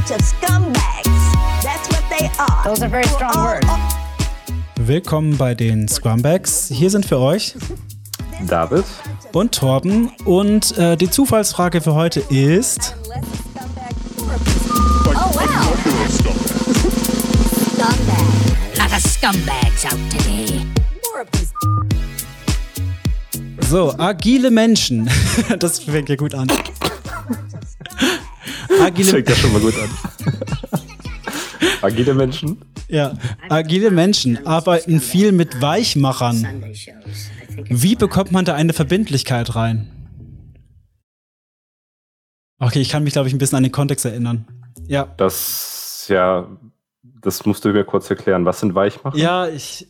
bunch of scumbags. That's what they are. Those are very strong words. Willkommen bei den Scrumbags. Hier sind für euch David? und Torben. Und äh, die Zufallsfrage für heute ist: Oh, wow. Scumbags So, agile Menschen. Das fängt ja gut an. Agile, fängt ja schon mal gut an. Agile Menschen? ja, agile Menschen arbeiten viel mit Weichmachern. Wie bekommt man da eine Verbindlichkeit rein? Okay, ich kann mich, glaube ich, ein bisschen an den Kontext erinnern. Ja, Das, ja, das musst du mir kurz erklären. Was sind Weichmacher? ja, ich,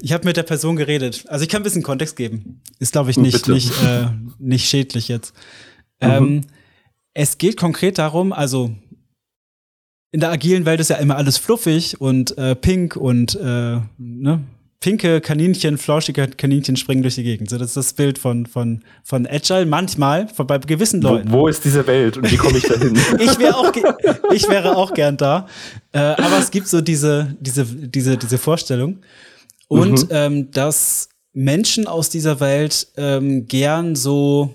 ich habe mit der Person geredet. Also ich kann ein bisschen Kontext geben. Ist, glaube ich, nicht, Bitte. nicht, äh, nicht schädlich jetzt. Ähm, es geht konkret darum, also in der agilen Welt ist ja immer alles fluffig und äh, pink und äh, ne? pinke Kaninchen, flauschige Kaninchen springen durch die Gegend. So, das ist das Bild von, von, von Agile. Manchmal, von, bei gewissen Leuten. Wo, wo ist diese Welt und wie komme ich da hin? Ich wäre auch, ich wäre auch gern da. Äh, aber es gibt so diese, diese, diese, diese Vorstellung. Und Mhm. ähm, dass Menschen aus dieser Welt ähm, gern so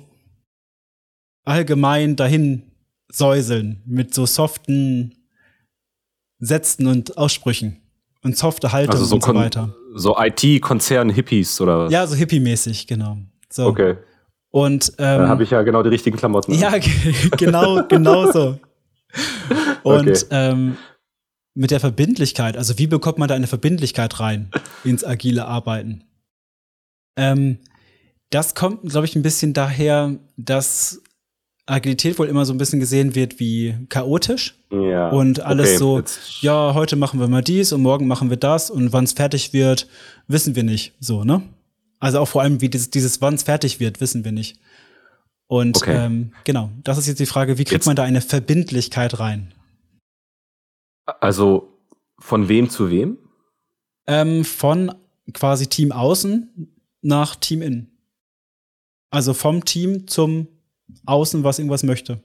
allgemein dahin säuseln mit so soften Sätzen und Aussprüchen und softe Haltung Also so, und so weiter. so IT-Konzern-Hippies oder was? Ja, so hippie-mäßig, genau. So. Okay, Und ähm, dann habe ich ja genau die richtigen Klamotten. Ja, ge- genau, genau so. Und Okay. ähm, mit der Verbindlichkeit, also wie bekommt man da eine Verbindlichkeit rein ins agile Arbeiten? Ähm, das kommt, glaube ich, ein bisschen daher, dass Agilität wohl immer so ein bisschen gesehen wird wie chaotisch Ja. und alles okay, so, jetzt- ja, heute machen wir mal dies und morgen machen wir das und wann es fertig wird, wissen wir nicht, so, ne? Also auch vor allem, wie dieses, dieses wann es fertig wird, wissen wir nicht. Und Okay. ähm, genau, das ist jetzt die Frage, wie kriegt Jetzt- man da eine Verbindlichkeit rein? Also von wem zu wem? Ähm, von quasi Team außen nach Team innen. Also vom Team zum Außen, was irgendwas möchte.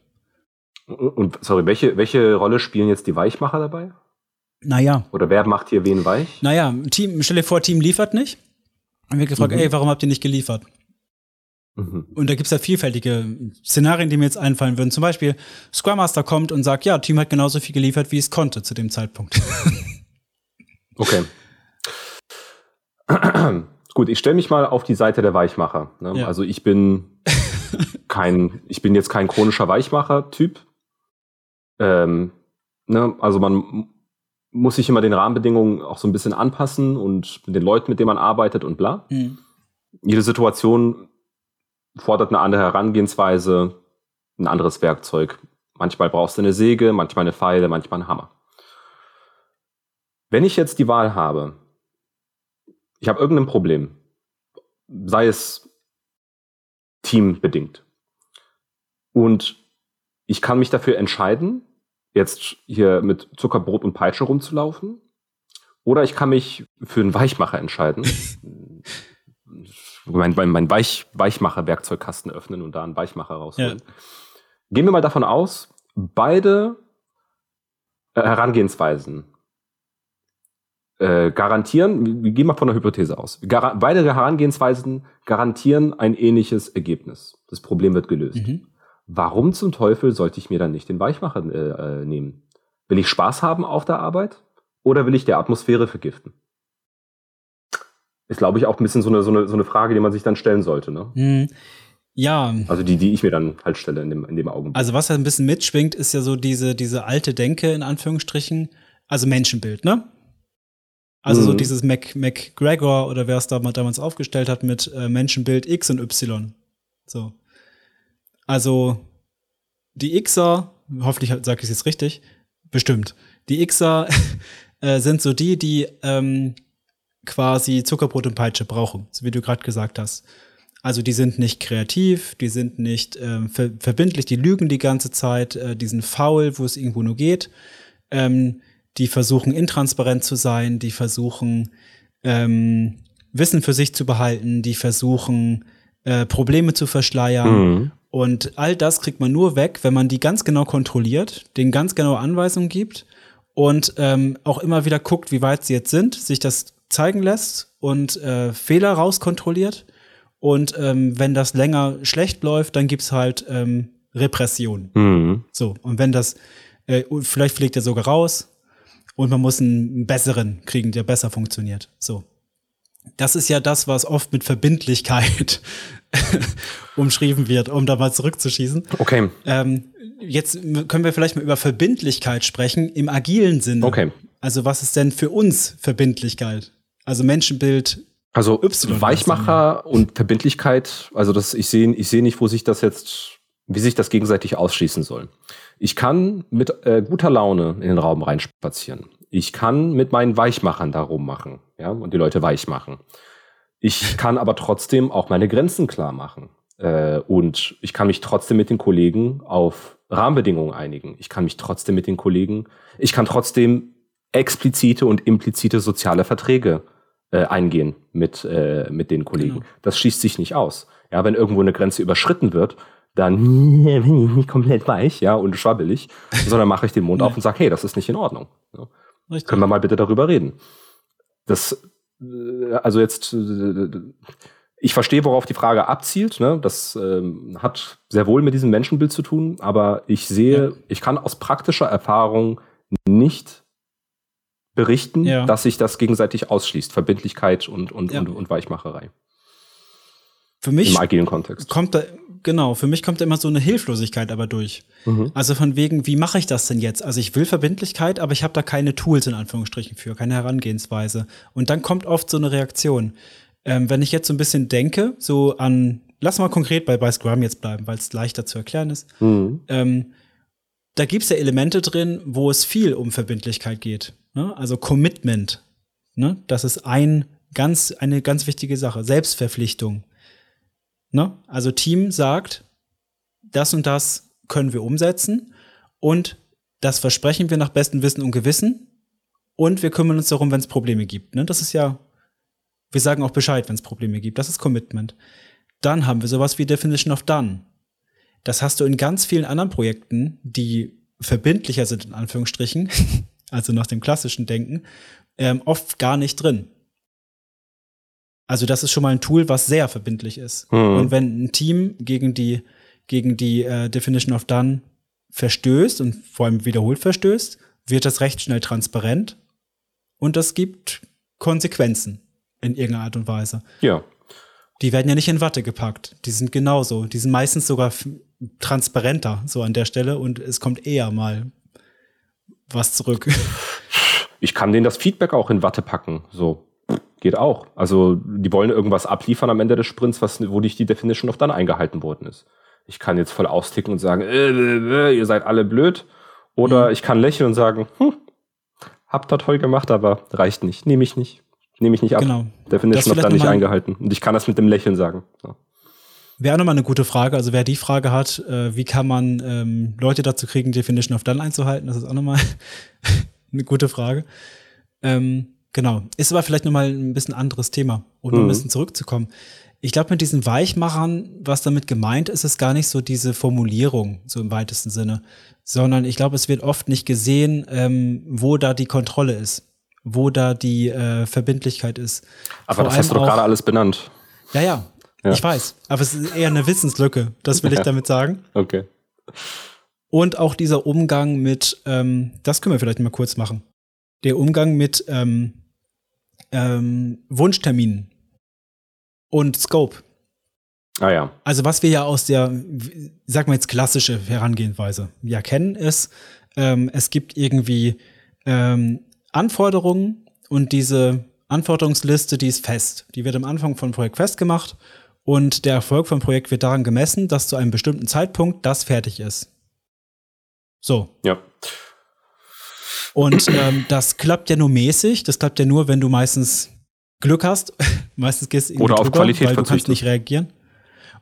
Und sorry, welche, welche Rolle spielen jetzt die Weichmacher dabei? Naja, Oder wer macht hier wen weich? naja, Team, stell dir vor, Team liefert nicht. Dann wird gefragt, Mhm. ey, warum habt ihr nicht geliefert? Mhm. Und da gibt's ja vielfältige Szenarien, die mir jetzt einfallen würden. Zum Beispiel, Scrum Master kommt und sagt, ja, Team hat genauso viel geliefert, wie es konnte zu dem Zeitpunkt. Okay. Gut, ich stelle mich mal auf die Seite der Weichmacher. Ne? Ja. Also ich bin kein, ich bin jetzt kein chronischer Weichmacher-Typ. Ähm, ne? Also man muss sich immer den Rahmenbedingungen auch so ein bisschen anpassen und mit den Leuten, mit denen man arbeitet und bla. Hm. Jede Situation fordert eine andere Herangehensweise, ein anderes Werkzeug. Manchmal brauchst du eine Säge, manchmal eine Pfeile, manchmal einen Hammer. Wenn ich jetzt die Wahl habe, ich habe irgendein Problem, sei es teambedingt, und ich kann mich dafür entscheiden, jetzt hier mit Zuckerbrot und Peitsche rumzulaufen, oder ich kann mich für einen Weichmacher entscheiden, mein, mein, mein Weich, Weichmacher-Werkzeugkasten öffnen und da einen Weichmacher rausholen. Gehen wir mal davon aus, beide äh, Herangehensweisen äh, garantieren, wir- wir gehen mal von der Hypothese aus, Gar beide Herangehensweisen garantieren ein ähnliches Ergebnis. Das Problem wird gelöst. Mhm. Warum zum Teufel sollte ich mir dann nicht den Weichmacher äh, äh, nehmen? Will ich Spaß haben auf der Arbeit oder will ich der Atmosphäre vergiften? Ist, glaube ich, auch ein bisschen so eine, so, eine, so eine Frage, die man sich dann stellen sollte. Ne? Hm. Ja, Also die, die ich mir dann halt stelle in dem, in dem Augenblick. also was ja ein bisschen mitschwingt, ist ja so diese, diese alte Denke, in Anführungsstrichen, also Menschenbild, ne? Also so Mhm. dieses Mac, McGregor oder wer es da mal damals aufgestellt hat mit äh, Menschenbild X und Y. So. Also die Xer, hoffentlich sage ich es jetzt richtig, bestimmt. Die Xer äh, sind so die, die ähm, quasi Zuckerbrot und Peitsche brauchen, so wie du gerade gesagt hast. Also die sind nicht kreativ, die sind nicht ähm, ver verbindlich, die lügen die ganze Zeit, äh, die sind faul, wo es irgendwo nur geht. Ähm, die versuchen intransparent zu sein, die versuchen ähm, Wissen für sich zu behalten, die versuchen äh, Probleme zu verschleiern. Mhm. Und all das kriegt man nur weg, wenn man die ganz genau kontrolliert, den ganz genaue Anweisungen gibt und ähm, auch immer wieder guckt, wie weit sie jetzt sind, sich das zeigen lässt und äh, Fehler rauskontrolliert. Und ähm, wenn das länger schlecht läuft, dann gibt's halt ähm, Repression. Mhm. So, und wenn das, äh, vielleicht fliegt er sogar raus und man muss einen besseren kriegen, der besser funktioniert. So. Das ist ja das, was oft mit Verbindlichkeit umschrieben wird, um da mal zurückzuschießen. Okay. Ähm, jetzt können wir vielleicht mal über Verbindlichkeit sprechen im agilen Sinne. Okay. Also was ist denn für uns Verbindlichkeit? Also Menschenbild. Also Y Weichmacher und Verbindlichkeit, also das, ich sehe ich sehe nicht, wo sich das jetzt, wie sich das gegenseitig ausschließen soll. Ich kann mit äh, guter Laune in den Raum reinspazieren. Ich kann mit meinen Weichmachern da rummachen, ja, und die Leute weich machen. Ich kann aber trotzdem auch meine Grenzen klar machen. Äh, und ich kann mich trotzdem mit den Kollegen auf Rahmenbedingungen einigen. Ich kann mich trotzdem mit den Kollegen, ich kann trotzdem explizite und implizite soziale Verträge äh, eingehen mit, äh, mit den Kollegen. Genau. Das schließt sich nicht aus. Ja, wenn irgendwo eine Grenze überschritten wird, dann bin ich nicht komplett weich, ja, und schwabbelig, sondern mache ich den Mund auf und sage, hey, das ist nicht in Ordnung. Ja. Richtig. Können wir mal bitte darüber reden? Das, äh, also jetzt, äh, ich verstehe, worauf die Frage abzielt. Ne? Das ähm, hat sehr wohl mit diesem Menschenbild zu tun, aber ich sehe, Ja. ich kann aus praktischer Erfahrung nicht berichten, Ja. dass sich das gegenseitig ausschließt. Verbindlichkeit und, und, Ja. und, und Weichmacherei Für mich im agilen Kontext. kommt da, genau, für mich kommt immer so eine Hilflosigkeit aber durch. Mhm. Also von wegen, wie mache ich das denn jetzt? Also ich will Verbindlichkeit, aber ich habe da keine Tools in Anführungsstrichen für, keine Herangehensweise. Und dann kommt oft so eine Reaktion. Ähm, wenn ich jetzt so ein bisschen denke, so an, lass mal konkret bei, bei Scrum jetzt bleiben, weil es leichter zu erklären ist. Mhm. Ähm, da gibt's ja Elemente drin, wo es viel um Verbindlichkeit geht. Ne? Also Commitment. Ne? Das ist ein ganz, eine ganz wichtige Sache. Selbstverpflichtung. Ne? Also Team sagt, das und das können wir umsetzen und das versprechen wir nach bestem Wissen und Gewissen und wir kümmern uns darum, wenn es Probleme gibt. Ne? Das ist ja, wir sagen auch Bescheid, wenn es Probleme gibt. Das ist Commitment. Dann haben wir sowas wie Definition of Done. Das hast du in ganz vielen anderen Projekten, die verbindlicher sind, in Anführungsstrichen, also nach dem klassischen Denken, ähm, oft gar nicht drin. Also das ist schon mal ein Tool, was sehr verbindlich ist. Mhm. Und wenn ein Team gegen die, gegen die äh, Definition of Done verstößt und vor allem wiederholt verstößt, wird das recht schnell transparent und das gibt Konsequenzen in irgendeiner Art und Weise. Ja. Die werden ja nicht in Watte gepackt. Die sind genauso. Die sind meistens sogar transparenter so an der Stelle und es kommt eher mal was zurück. Ich kann denen das Feedback auch in Watte packen. So. Geht auch. Also, die wollen irgendwas abliefern am Ende des Sprints, was, wo nicht die Definition of Done eingehalten worden ist. Ich kann jetzt voll austicken und sagen, äh, äh, äh, ihr seid alle blöd. Oder ich kann lächeln und sagen, hm, habt ihr toll gemacht, aber reicht nicht. Nehme ich nicht. Nehme ich nicht ab. Genau. Definition of vielleicht Done nicht noch eingehalten. Und ich kann das mit dem Lächeln sagen. Ja. Wäre auch nochmal eine gute Frage. Also wer die Frage hat, äh, wie kann man ähm, Leute dazu kriegen, Definition of Done einzuhalten, das ist auch nochmal eine gute Frage. Ähm, genau. Ist aber vielleicht nochmal ein bisschen anderes Thema, um noch ein Mhm. bisschen zurückzukommen. Ich glaube, mit diesen Weichmachern, was damit gemeint ist, ist gar nicht so diese Formulierung, so im weitesten Sinne, sondern ich glaube, es wird oft nicht gesehen, ähm, wo da die Kontrolle ist, wo da die äh, Verbindlichkeit ist. Aber Vor das hast du doch gerade alles benannt. Ja, ja, Ja. ich weiß. Aber es ist eher eine Wissenslücke, das will ich damit sagen. Okay. Und auch dieser Umgang mit, ähm, das können wir vielleicht mal kurz machen. Der Umgang mit ähm, ähm, Wunschterminen und Scope. Ah ja. Also was wir ja aus der, sag mal jetzt klassische Herangehensweise ja kennen, ist, ähm, es gibt irgendwie ähm, Anforderungen und diese Anforderungsliste, die ist fest. Die wird am Anfang von Projekt festgemacht und der Erfolg vom Projekt wird daran gemessen, dass zu einem bestimmten Zeitpunkt das fertig ist. So. Ja. Und ähm, das klappt ja nur mäßig. Das klappt ja nur, wenn du meistens Glück hast. meistens gehst du Oder auf drüber, Qualität weil du kannst nicht reagieren.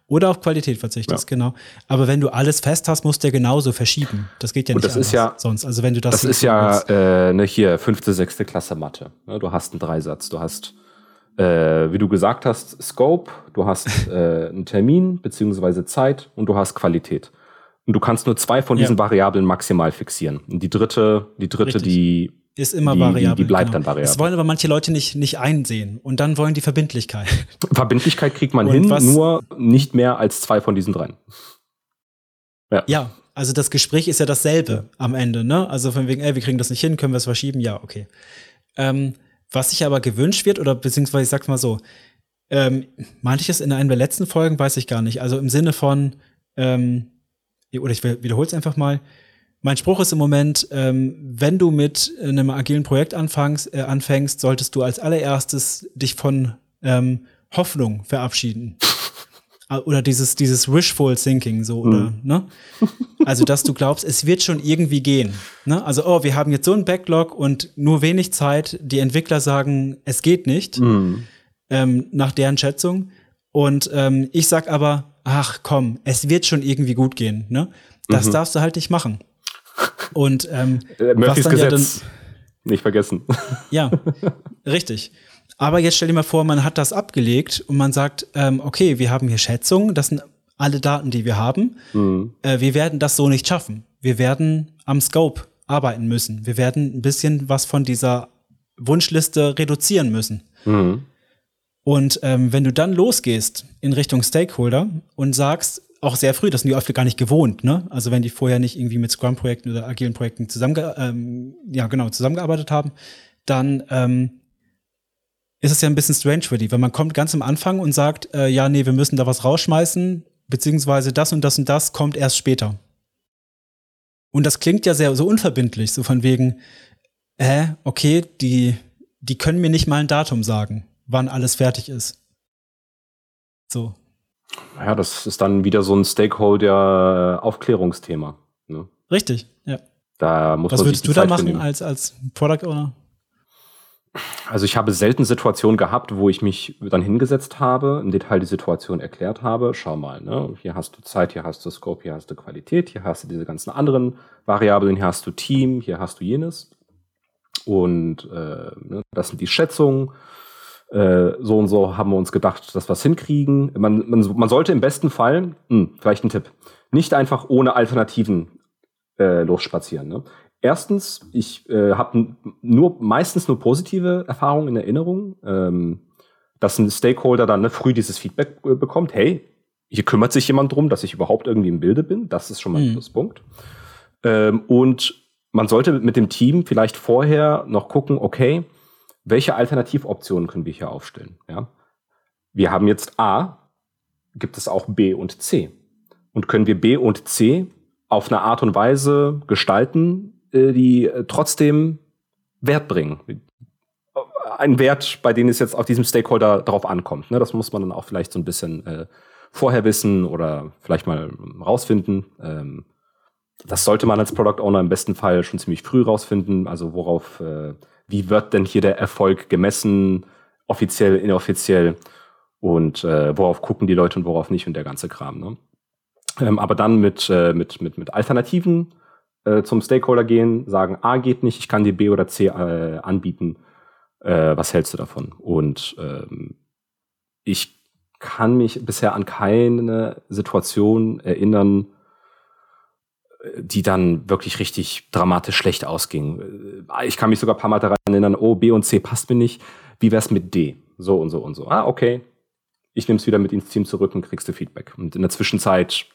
Oder auf Qualität verzichtest, genau. Aber wenn du alles fest hast, musst du ja genauso verschieben. Das geht ja Und nicht das ist ja- sonst. Also wenn du das Das ist ja äh, ne, hier fünfte, sechste Klasse Mathe. Ne, Du hast einen Dreisatz, du hast äh, wie du gesagt hast, Scope, du hast äh, einen Termin beziehungsweise Zeit und du hast Qualität. Und du kannst nur zwei von Ja. diesen Variablen maximal fixieren. Und die dritte, die dritte, Richtig. die Ist immer Die- die- variabel. die bleibt dann Das variabel. wollen aber manche Leute nicht, nicht einsehen. Und dann wollen die Verbindlichkeit. Verbindlichkeit kriegt man Und hin, was- nur nicht mehr als zwei von diesen dreien. Ja, also das Gespräch ist ja dasselbe am Ende, ne? Also von wegen, ey, wir kriegen das nicht hin, können wir es verschieben? Ja, okay. Ähm, was sich aber gewünscht wird, oder beziehungsweise ich sag's mal so, ähm, meinte ich es in einer der letzten Folgen, weiß ich gar nicht. Also im Sinne von, ähm, oder ich wiederhole es einfach mal. Mein Spruch ist im Moment, ähm, wenn du mit einem agilen Projekt anfängst, äh, anfängst, solltest du als allererstes dich von ähm, Hoffnung verabschieden. Ah, Oder dieses, dieses wishful thinking, so, oder, ne? Also, dass du glaubst, es wird schon irgendwie gehen. Ne? Also, oh, wir haben jetzt so einen Backlog und nur wenig Zeit. Die Entwickler sagen, es geht nicht, ähm, nach deren Schätzung. Und ähm, ich sag aber, ach komm, es wird schon irgendwie gut gehen. Ne? Das darfst du halt nicht machen. Und ähm, Äh, Murphys dann ja Gesetz. nicht vergessen. ja, richtig. Aber jetzt stell dir mal vor, man hat das abgelegt und man sagt, ähm, okay, wir haben hier Schätzungen, das sind alle Daten, die wir haben. Äh, wir werden das so nicht schaffen. Wir werden am Scope arbeiten müssen. Wir werden ein bisschen was von dieser Wunschliste reduzieren müssen. Und ähm, wenn du dann losgehst in Richtung Stakeholder und sagst, auch sehr früh, das sind die oft gar nicht gewohnt, ne? Also wenn die vorher nicht irgendwie mit Scrum-Projekten oder agilen Projekten zusammenge ähm, ja, genau, zusammengearbeitet haben, dann ähm, ist es ja ein bisschen strange für die, weil man kommt ganz am Anfang und sagt, äh, ja, nee, wir müssen da was rausschmeißen, beziehungsweise das und das und das kommt erst später. Und das klingt ja sehr so unverbindlich, so von wegen, äh, okay, die, die können mir nicht mal ein Datum sagen, wann alles fertig ist. So. Ja, das ist dann wieder so ein Stakeholder-Aufklärungsthema. Ne? Richtig, ja. Da muss Was man würdest du da machen nehmen. als, als Product Owner? Also ich habe selten Situationen gehabt, wo ich mich dann hingesetzt habe, im Detail die Situation erklärt habe. Schau mal, ne? hier hast du Zeit, hier hast du Scope, hier hast du Qualität, hier hast du diese ganzen anderen Variablen, hier hast du Team, hier hast du jenes. Und äh, ne, das sind die Schätzungen. Äh, so und so haben wir uns gedacht, dass wir es hinkriegen. Man, man, man sollte im besten Fall, hm, vielleicht ein Tipp, nicht einfach ohne Alternativen äh, losspazieren. Ne? Erstens, ich äh, habe nur meistens nur positive Erfahrungen in Erinnerung, ähm, dass ein Stakeholder dann ne, früh dieses Feedback äh, bekommt, hey, hier kümmert sich jemand drum, dass ich überhaupt irgendwie im Bilde bin. Das ist schon mal ein Mhm. Pluspunkt. Ähm, und man sollte mit dem Team vielleicht vorher noch gucken, okay, welche Alternativoptionen können wir hier aufstellen? Ja? Wir haben jetzt A, gibt es auch B und C. Und können wir B und C auf eine Art und Weise gestalten, äh, die äh, trotzdem Wert bringen. Ein Wert, bei dem es jetzt auf diesem Stakeholder drauf ankommt. Ne? Das muss man dann auch vielleicht so ein bisschen äh, vorher wissen oder vielleicht mal rausfinden. Ähm, das sollte man als Product Owner im besten Fall schon ziemlich früh rausfinden. Also worauf, äh, wie wird denn hier der Erfolg gemessen, offiziell, inoffiziell und äh, worauf gucken die Leute und worauf nicht und der ganze Kram. Ne? Ähm, aber dann mit, äh, mit, mit, mit Alternativen äh, zum Stakeholder gehen, sagen, A geht nicht, ich kann dir B oder C äh, anbieten. Äh, was hältst du davon? Und ähm, ich kann mich bisher an keine Situation erinnern, die dann wirklich richtig dramatisch schlecht ausging. Äh, Ich kann mich sogar ein paar Mal daran erinnern, oh, B und C passt mir nicht. Wie wär's mit D? So und so und so. Ah, okay. Ich nehme es wieder mit ins Team zurück und kriegst du Feedback. Und in der Zwischenzeit,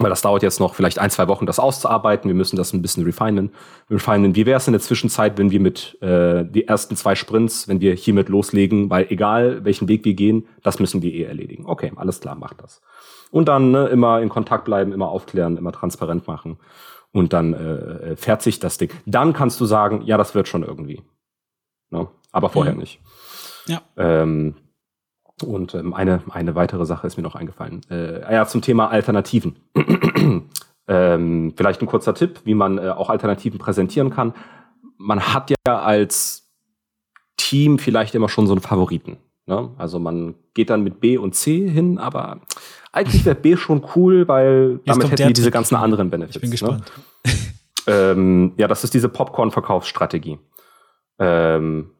weil das dauert jetzt noch vielleicht ein, zwei Wochen, das auszuarbeiten. Wir müssen das ein bisschen refinen. refinen. Wie wäre es in der Zwischenzeit, wenn wir mit äh, die ersten zwei Sprints, wenn wir hiermit loslegen, weil egal welchen Weg wir gehen, das müssen wir eh erledigen. Okay, alles klar, macht das. Und dann ne, immer in Kontakt bleiben, immer aufklären, immer transparent machen. Und dann äh, fährt sich das Ding. Dann kannst du sagen, ja, das wird schon irgendwie. Ne? Aber vorher Mhm. nicht. Ja. Ähm, und ähm, eine, eine weitere Sache ist mir noch eingefallen. Äh, ja, zum Thema Alternativen. ähm, vielleicht ein kurzer Tipp, wie man äh, auch Alternativen präsentieren kann. Man hat ja als Team vielleicht immer schon so einen Favoriten. Ne? Also man geht dann mit B und C hin, aber eigentlich wäre B schon cool, weil Jetzt damit hätten die diese ganzen anderen Benefits. Ich bin Ne? gespannt. Ähm, ja, das ist diese Popcorn-Verkaufsstrategie. Ähm,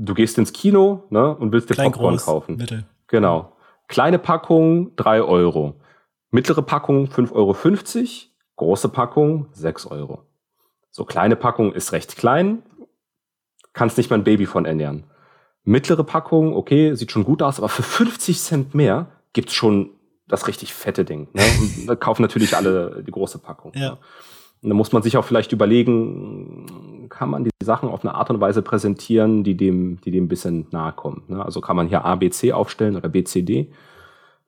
du gehst ins Kino ne, und willst dir Klein, Popcorn groß, kaufen. Mittel. Genau. Kleine Packung 3 Euro. Mittlere Packung 5,50 Euro. Große Packung 6 Euro. So kleine Packung ist recht klein. Kannst nicht mal ein Baby von ernähren. Mittlere Packung, okay, sieht schon gut aus, aber für 50 Cent mehr gibt's schon das richtig fette Ding. Ne? Und da kaufen natürlich alle die große Packung. Ja. Und da muss man sich auch vielleicht überlegen, kann man die Sachen auf eine Art und Weise präsentieren, die dem, die dem ein bisschen nahe kommt. Ne? Also kann man hier A, B, C aufstellen oder B, C, D.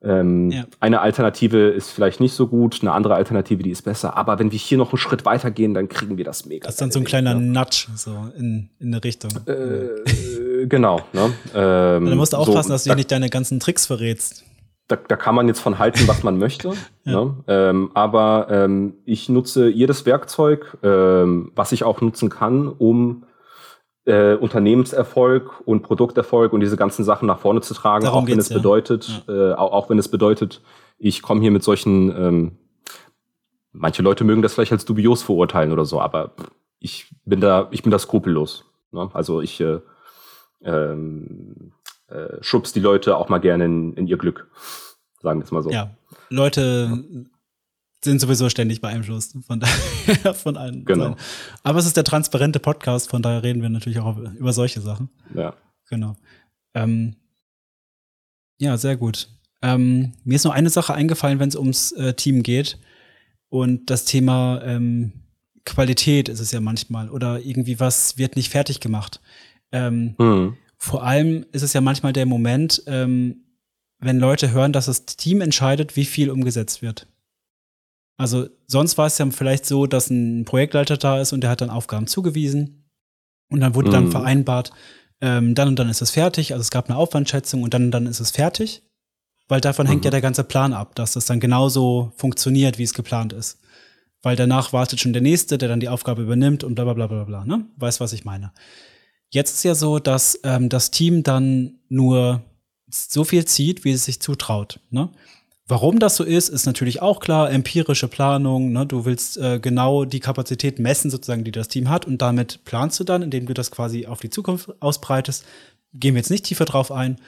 Ähm, Ja. Eine Alternative ist vielleicht nicht so gut, eine andere Alternative, die ist besser. Aber wenn wir hier noch einen Schritt weiter gehen, dann kriegen wir das mega. Das ist dann so ein kleiner Ding, Nudge so in, in eine Richtung. ne? Äh, genau. Ne? Ähm, da musst du so, aufpassen, dass du da, nicht deine ganzen Tricks verrätst. Da, da kann man jetzt von halten, was man möchte. ne? ähm, aber ähm, ich nutze jedes Werkzeug, ähm, was ich auch nutzen kann, um äh, Unternehmenserfolg und Produkterfolg und diese ganzen Sachen nach vorne zu tragen, Darum auch wenn es ja. bedeutet, äh, auch, auch wenn es bedeutet, ich komme hier mit solchen, ähm, manche Leute mögen das vielleicht als dubios verurteilen oder so, aber ich bin da, ich bin da skrupellos. Ne? Also ich äh, ähm, äh, schubst die Leute auch mal gerne in, in ihr Glück. Sagen wir es mal so. Ja, Leute sind sowieso ständig beeinflusst von, daher, von allen. Genau. Seiten. Aber es ist der transparente Podcast, von daher reden wir natürlich auch über, solche Sachen. Ja. Genau. Ähm, ja, sehr gut. Ähm, mir ist noch eine Sache eingefallen, wenn es ums äh, Team geht. Und das Thema ähm, Qualität ist es ja manchmal. Oder irgendwie was wird nicht fertig gemacht. Ähm, Hm. Vor allem ist es ja manchmal der Moment, ähm, wenn Leute hören, dass das Team entscheidet, wie viel umgesetzt wird. Also sonst war es ja vielleicht so, dass ein Projektleiter da ist und der hat dann Aufgaben zugewiesen und dann wurde dann Mhm. vereinbart, ähm, dann und dann ist es fertig. Also es gab eine Aufwandschätzung und dann und dann ist es fertig, weil davon hängt Mhm. ja der ganze Plan ab, dass das dann genauso funktioniert, wie es geplant ist. Weil danach wartet schon der Nächste, der dann die Aufgabe übernimmt und bla bla bla bla bla. Ne? Weißt, was ich meine? Jetzt ist ja so, dass ähm, das Team dann nur so viel zieht, wie es sich zutraut. Ne? Warum das so ist, ist natürlich auch klar. Empirische Planung. Ne? Du willst äh, genau die Kapazität messen, sozusagen, die das Team hat, und damit planst du dann, indem du das quasi auf die Zukunft ausbreitest. Gehen wir jetzt nicht tiefer drauf ein.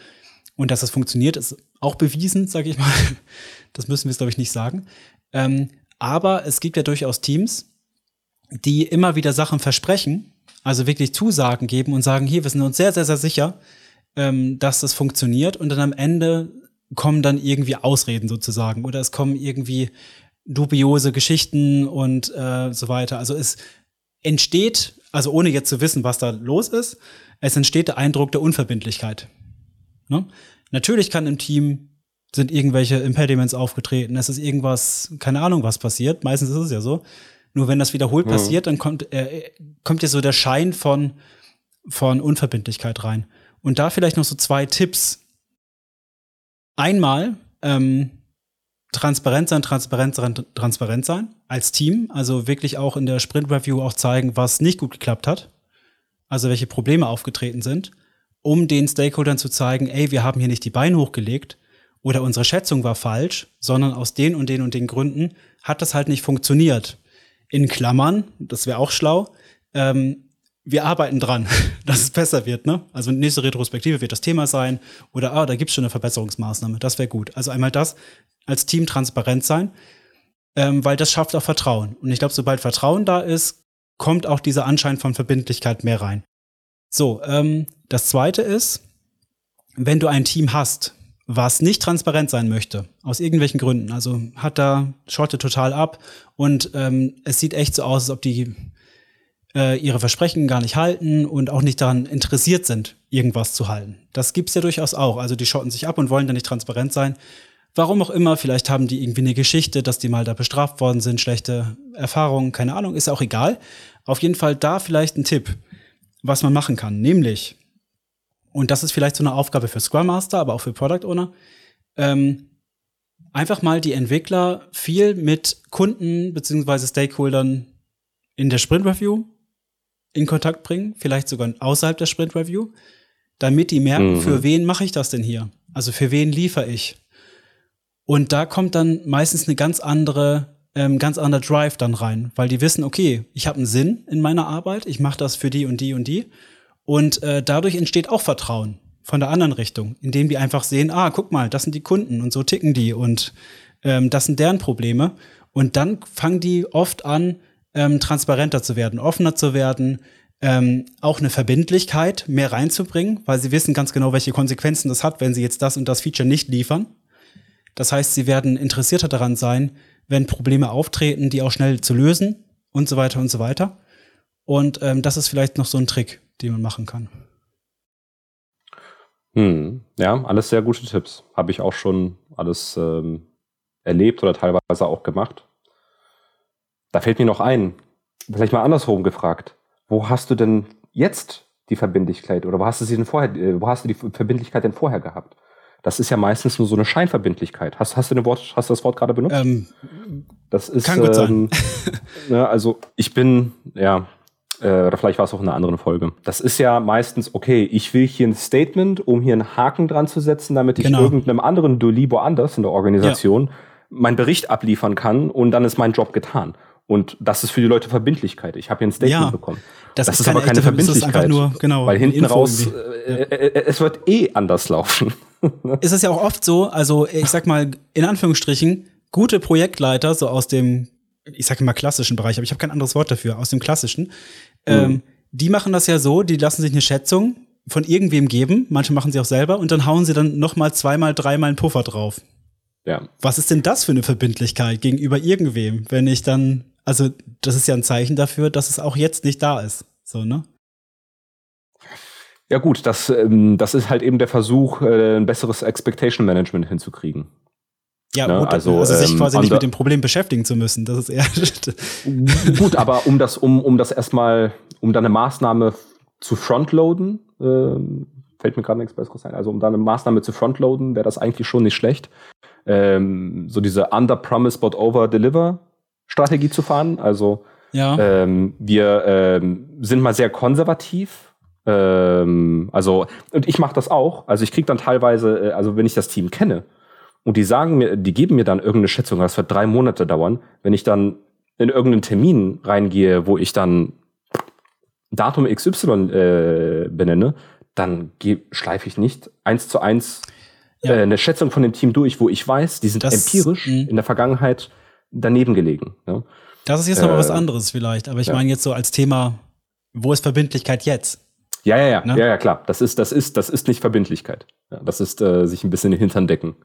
Und dass das funktioniert, ist auch bewiesen, sage ich mal. Das müssen wir jetzt, glaube ich, nicht sagen. Ähm, aber es gibt ja durchaus Teams, die immer wieder Sachen versprechen, also wirklich Zusagen geben und sagen, hier, wir sind uns sehr, sehr, sehr sicher, ähm, dass das funktioniert und dann am Ende kommen dann irgendwie Ausreden sozusagen oder es kommen irgendwie dubiose Geschichten und äh, so weiter. Also es entsteht, also ohne jetzt zu wissen, was da los ist, es entsteht der Eindruck der Unverbindlichkeit. Ne? Natürlich kann im Team sind irgendwelche Impediments aufgetreten, es ist irgendwas, keine Ahnung, was passiert. Meistens ist es ja so. Nur wenn das wiederholt Mhm. passiert, dann kommt, äh, kommt ja so der Schein von, von Unverbindlichkeit rein. Und da vielleicht noch so zwei Tipps. Einmal, ähm, transparent sein, transparent sein, transparent sein als Team. Also wirklich auch in der Sprint Review auch zeigen, was nicht gut geklappt hat. Also welche Probleme aufgetreten sind, um den Stakeholdern zu zeigen, ey, wir haben hier nicht die Beine hochgelegt oder unsere Schätzung war falsch, sondern aus den und den und den Gründen hat das halt nicht funktioniert. In Klammern, das wäre auch schlau, ähm, wir arbeiten dran, dass es besser wird. Ne? Also nächste Retrospektive wird das Thema sein oder ah, da gibt es schon eine Verbesserungsmaßnahme. Das wäre gut. Also einmal das als Team transparent sein, ähm, weil das schafft auch Vertrauen. Und ich glaube, sobald Vertrauen da ist, kommt auch dieser Anschein von Verbindlichkeit mehr rein. So, ähm, das Zweite ist, wenn du ein Team hast, was nicht transparent sein möchte, aus irgendwelchen Gründen, also hat da, schottet total ab und ähm, es sieht echt so aus, als ob die äh, ihre Versprechen gar nicht halten und auch nicht daran interessiert sind, irgendwas zu halten. Das gibt's ja durchaus auch. Also die schotten sich ab und wollen da nicht transparent sein. Warum auch immer, vielleicht haben die irgendwie eine Geschichte, dass die mal da bestraft worden sind, schlechte Erfahrungen, keine Ahnung, ist auch egal. Auf jeden Fall da vielleicht ein Tipp, was man machen kann, nämlich, und das ist vielleicht so eine Aufgabe für Scrum Master, aber auch für Product Owner, ähm, einfach mal die Entwickler viel mit Kunden beziehungsweise Stakeholdern in der Sprint Review in Kontakt bringen, vielleicht sogar außerhalb der Sprint Review, damit die merken, Mhm. für wen mache ich das denn hier? Also für wen liefere ich? Und da kommt dann meistens eine ganz andere, ähm, ganz anderer Drive dann rein, weil die wissen, okay, ich habe einen Sinn in meiner Arbeit, ich mache das für die und die und die. Und äh, dadurch entsteht auch Vertrauen von der anderen Richtung, indem die einfach sehen, ah, guck mal, das sind die Kunden und so ticken die und ähm, das sind deren Probleme. Und dann fangen die oft an, ähm, transparenter zu werden, offener zu werden, ähm, auch eine Verbindlichkeit mehr reinzubringen, weil sie wissen ganz genau, welche Konsequenzen das hat, wenn sie jetzt das und das Feature nicht liefern. Das heißt, sie werden interessierter daran sein, wenn Probleme auftreten, die auch schnell zu lösen und so weiter und so weiter. Und ähm, das ist vielleicht noch so ein Trick, den man machen kann. Hm. Ja, alles sehr gute Tipps. Habe ich auch schon alles ähm, erlebt oder teilweise auch gemacht. Da fällt mir noch ein, vielleicht mal andersherum gefragt. Wo hast du denn jetzt die Verbindlichkeit oder wo hast du sie denn vorher, äh, wo hast du die Verbindlichkeit denn vorher gehabt? Das ist ja meistens nur so eine Scheinverbindlichkeit. Hast, hast du, eine Wort, hast du das Wort gerade benutzt? Ähm, das ist, kann gut ähm, sein. ne, also ich bin, ja, äh, oder vielleicht war es auch in einer anderen Folge. Das ist ja meistens, okay, ich will hier ein Statement, um hier einen Haken dran zu setzen, damit ich genau. irgendeinem anderen Doli woanders in der Organisation ja. meinen Bericht abliefern kann und dann ist mein Job getan. Und das ist für die Leute Verbindlichkeit. Ich habe hier ein Statement ja, bekommen. Das, das ist, ist aber keine Verbindlichkeit. Nur, genau, weil hinten raus, äh, äh, es wird eh anders laufen. ist es ja auch oft so, also ich sag mal, in Anführungsstrichen, gute Projektleiter, so aus dem, ich sag mal klassischen Bereich, aber ich habe kein anderes Wort dafür, aus dem klassischen, mhm. ähm, die machen das ja so, die lassen sich eine Schätzung von irgendwem geben, manche machen sie auch selber und dann hauen sie dann noch mal zweimal, dreimal einen Puffer drauf. Ja. Was ist denn das für eine Verbindlichkeit gegenüber irgendwem, wenn ich dann also, das ist ja ein Zeichen dafür, dass es auch jetzt nicht da ist. So, ne? Ja, gut, das, ähm, das ist halt eben der Versuch, äh, ein besseres Expectation Management hinzukriegen. Ja, ne? gut, also, also sich ähm, quasi nicht mit dem Problem beschäftigen zu müssen. Das ist eher. gut, aber um das, um, um das erstmal, um da eine Maßnahme zu frontloaden, äh, fällt mir gerade nichts Besseres ein. Also um da eine Maßnahme zu frontloaden, wäre das eigentlich schon nicht schlecht. Ähm, so diese Under Promise but Over Deliver Strategie zu fahren. Also ja. ähm, wir ähm, sind mal sehr konservativ. Ähm, also, und ich mache das auch. Also ich kriege dann teilweise, äh, also wenn ich das Team kenne und die sagen mir, die geben mir dann irgendeine Schätzung, das wird drei Monate dauern, wenn ich dann in irgendeinen Termin reingehe, wo ich dann Datum XY äh, benenne, dann schleife ich nicht eins zu eins ja. äh, eine Schätzung von dem Team durch, wo ich weiß, die sind das, empirisch mh. in der Vergangenheit daneben gelegen. Ne? Das ist jetzt äh, noch was anderes vielleicht, aber ich ja. meine jetzt so als Thema, wo ist Verbindlichkeit jetzt? Ja, ja, ja, ne? ja, ja, klar. Das ist, das ist, das ist nicht Verbindlichkeit. Ja, das ist äh, sich ein bisschen in den Hintern decken.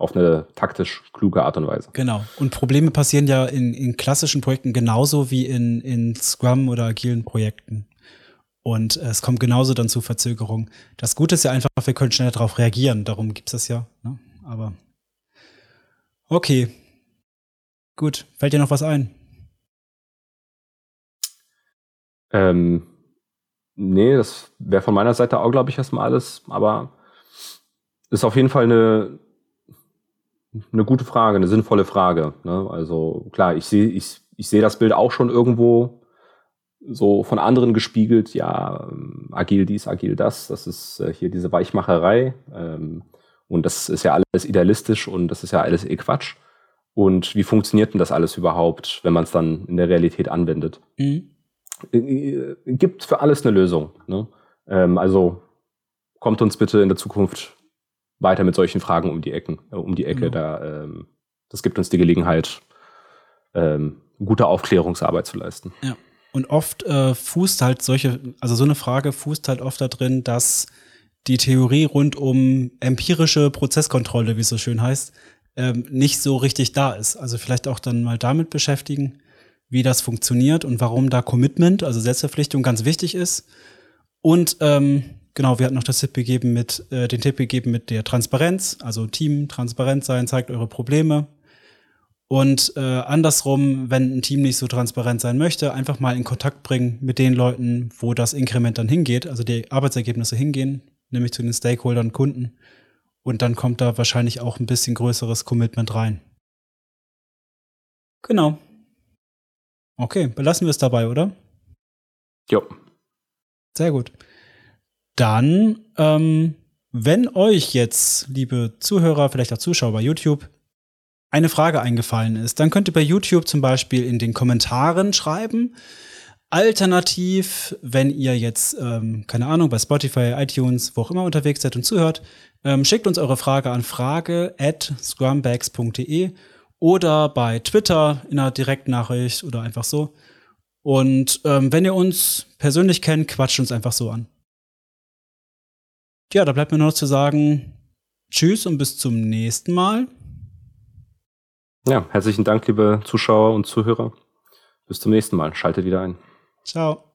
Auf eine taktisch kluge Art und Weise. Genau. Und Probleme passieren ja in, in klassischen Projekten genauso wie in, in Scrum oder agilen Projekten. Und es kommt genauso dann zu Verzögerungen. Das Gute ist ja einfach, wir können schnell darauf reagieren. Darum gibt es das ja. Ne? Aber okay, Gut, fällt dir noch was ein? Ähm, nee, das wäre von meiner Seite auch, glaube ich, erstmal alles, aber ist auf jeden Fall eine, eine gute Frage, eine sinnvolle Frage. Ne? Also klar, ich sehe ich, ich seh das Bild auch schon irgendwo so von anderen gespiegelt, ja, ähm, agil dies, agil das, das ist äh, hier diese Weichmacherei ähm, und das ist ja alles idealistisch und das ist ja alles eh Quatsch. Und wie funktioniert denn das alles überhaupt, wenn man es dann in der Realität anwendet? Mhm. Äh, äh, gibt für alles eine Lösung. Ne? Ähm, also kommt uns bitte in der Zukunft weiter mit solchen Fragen um die Ecken, äh, um die Ecke. Mhm. Da, ähm, das gibt uns die Gelegenheit, ähm, gute Aufklärungsarbeit zu leisten. Ja. Und oft äh, fußt halt solche, also so eine Frage fußt halt oft da drin, dass die Theorie rund um empirische Prozesskontrolle, wie es so schön heißt, ähm, nicht so richtig da ist. Also vielleicht auch dann mal damit beschäftigen, wie das funktioniert und warum da Commitment, also Selbstverpflichtung ganz wichtig ist. Und ähm, genau, wir hatten noch das Tipp gegeben mit, äh, den Tipp gegeben mit der Transparenz, also Team transparent sein, zeigt eure Probleme. Und äh, andersrum, wenn ein Team nicht so transparent sein möchte, einfach mal in Kontakt bringen mit den Leuten, wo das Inkrement dann hingeht, also die Arbeitsergebnisse hingehen, nämlich zu den Stakeholdern, Kunden und dann kommt da wahrscheinlich auch ein bisschen größeres Commitment rein. Genau. Okay, belassen wir es dabei, oder? Jo. Sehr gut. Dann, ähm, wenn euch jetzt, liebe Zuhörer, vielleicht auch Zuschauer bei YouTube, eine Frage eingefallen ist, dann könnt ihr bei YouTube zum Beispiel in den Kommentaren schreiben, Alternativ, wenn ihr jetzt, ähm, keine Ahnung, bei Spotify, iTunes, wo auch immer unterwegs seid und zuhört, ähm, schickt uns eure Frage an frage at scrumbags.de oder bei Twitter in einer Direktnachricht oder einfach so. Und ähm, wenn ihr uns persönlich kennt, quatscht uns einfach so an. Ja, da bleibt mir nur noch zu sagen, tschüss und bis zum nächsten Mal. Ja, herzlichen Dank, liebe Zuschauer und Zuhörer. Bis zum nächsten Mal. Schaltet wieder ein. Ciao.